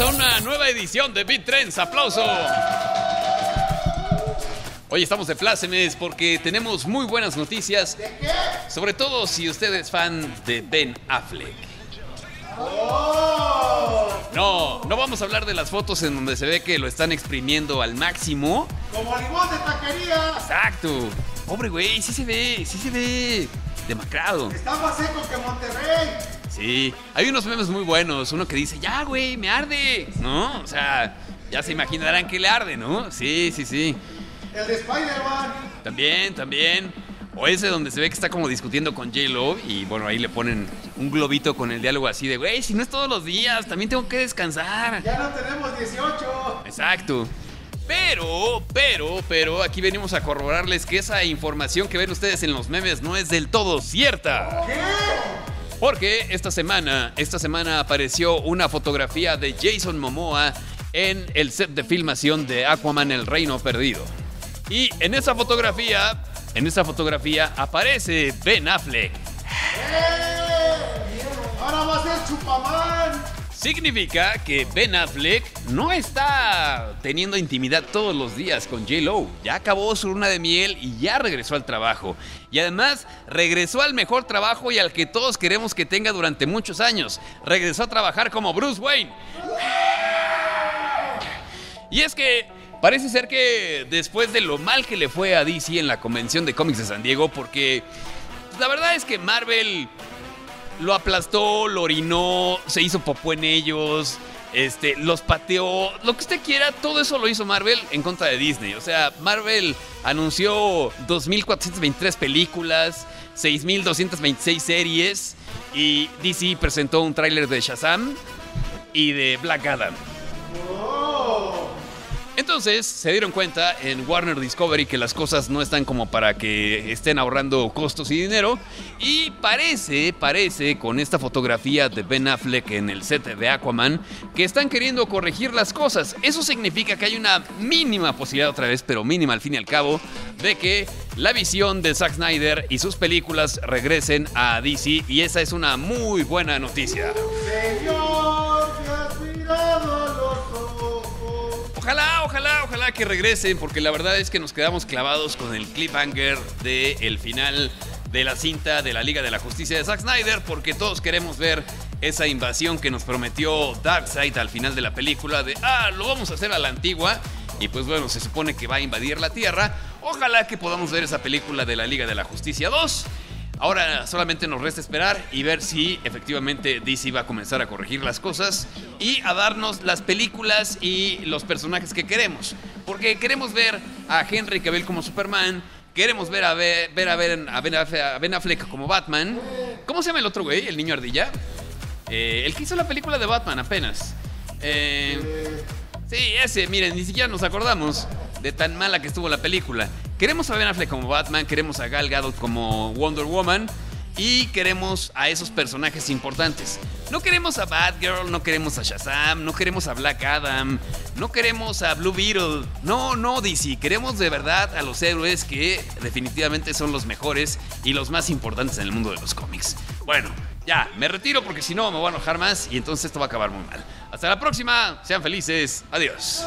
a una nueva edición de Beat Trends. ¡Aplauso! Hoy estamos de plácemes porque tenemos muy buenas noticias. ¿De qué? Sobre todo si usted es fan de Ben Affleck. No, no vamos a hablar de las fotos en donde se ve que lo están exprimiendo al máximo. Como limón de taquería. Exacto. Pobre güey, sí se ve, sí se ve demacrado. Está más seco que Monterrey. Sí, hay unos memes muy buenos. Uno que dice, ya, güey, me arde. ¿No? O sea, ya se imaginarán que le arde, ¿no? Sí, sí, sí. El de Spider-Man. También, también. O ese donde se ve que está como discutiendo con J-Lo y bueno, ahí le ponen un globito con el diálogo así de, güey, si no es todos los días, también tengo que descansar. Ya no tenemos 18. Exacto. Pero, pero, pero, aquí venimos a corroborarles que esa información que ven ustedes en los memes no es del todo cierta. ¿Qué? Porque esta semana, esta semana apareció una fotografía de Jason Momoa en el set de filmación de Aquaman El Reino Perdido. Y en esa fotografía, en esa fotografía aparece Ben Affleck. ¡Eh! Ahora va a ser Chupamán. Significa que Ben Affleck no está teniendo intimidad todos los días con J-Lo. Ya acabó su luna de miel y ya regresó al trabajo. Y además regresó al mejor trabajo y al que todos queremos que tenga durante muchos años. Regresó a trabajar como Bruce Wayne. Y es que parece ser que después de lo mal que le fue a DC en la convención de cómics de San Diego, porque la verdad es que Marvel lo aplastó, lo orinó, se hizo popó en ellos, este, los pateó, lo que usted quiera, todo eso lo hizo Marvel en contra de Disney. O sea, Marvel anunció 2.423 películas, 6.226 series y DC presentó un tráiler de Shazam y de Black Adam. Entonces se dieron cuenta en Warner Discovery que las cosas no están como para que estén ahorrando costos y dinero. Y parece, parece con esta fotografía de Ben Affleck en el set de Aquaman que están queriendo corregir las cosas. Eso significa que hay una mínima posibilidad otra vez, pero mínima al fin y al cabo, de que la visión de Zack Snyder y sus películas regresen a DC. Y esa es una muy buena noticia. Señor, te. Ojalá, ojalá, ojalá que regresen, porque la verdad es que nos quedamos clavados con el cliffhanger del el final de la cinta de la Liga de la Justicia de Zack Snyder, porque todos queremos ver esa invasión que nos prometió Darkseid al final de la película de, ah, lo vamos a hacer a la antigua, y pues bueno, se supone que va a invadir la Tierra. Ojalá que podamos ver esa película de la Liga de la Justicia 2. Ahora solamente nos resta esperar y ver si efectivamente DC va a comenzar a corregir las cosas y a darnos las películas y los personajes que queremos. Porque queremos ver a Henry Cavill como Superman, queremos ver a, ver, ver a, Affleck- a Ben Affleck como Batman. ¿Cómo se llama el otro güey? El niño ardilla. Eh, el que hizo la película de Batman apenas. Eh, Sí, ese, miren, ni siquiera nos acordamos de tan mala que estuvo la película. Queremos a Ben Affleck como Batman, queremos a Gal Gadot como Wonder Woman y queremos a esos personajes importantes. No queremos a Batgirl, no queremos a Shazam, no queremos a Black Adam, no queremos a Blue Beetle. No, no, DC, queremos de verdad a los héroes que definitivamente son los mejores y los más importantes en el mundo de los cómics. Bueno, ya, me retiro porque si no me voy a enojar más y entonces esto va a acabar muy mal. Hasta la próxima, sean felices, adiós.